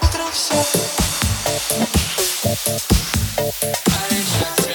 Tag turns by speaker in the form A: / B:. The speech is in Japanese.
A: Поздравься. I just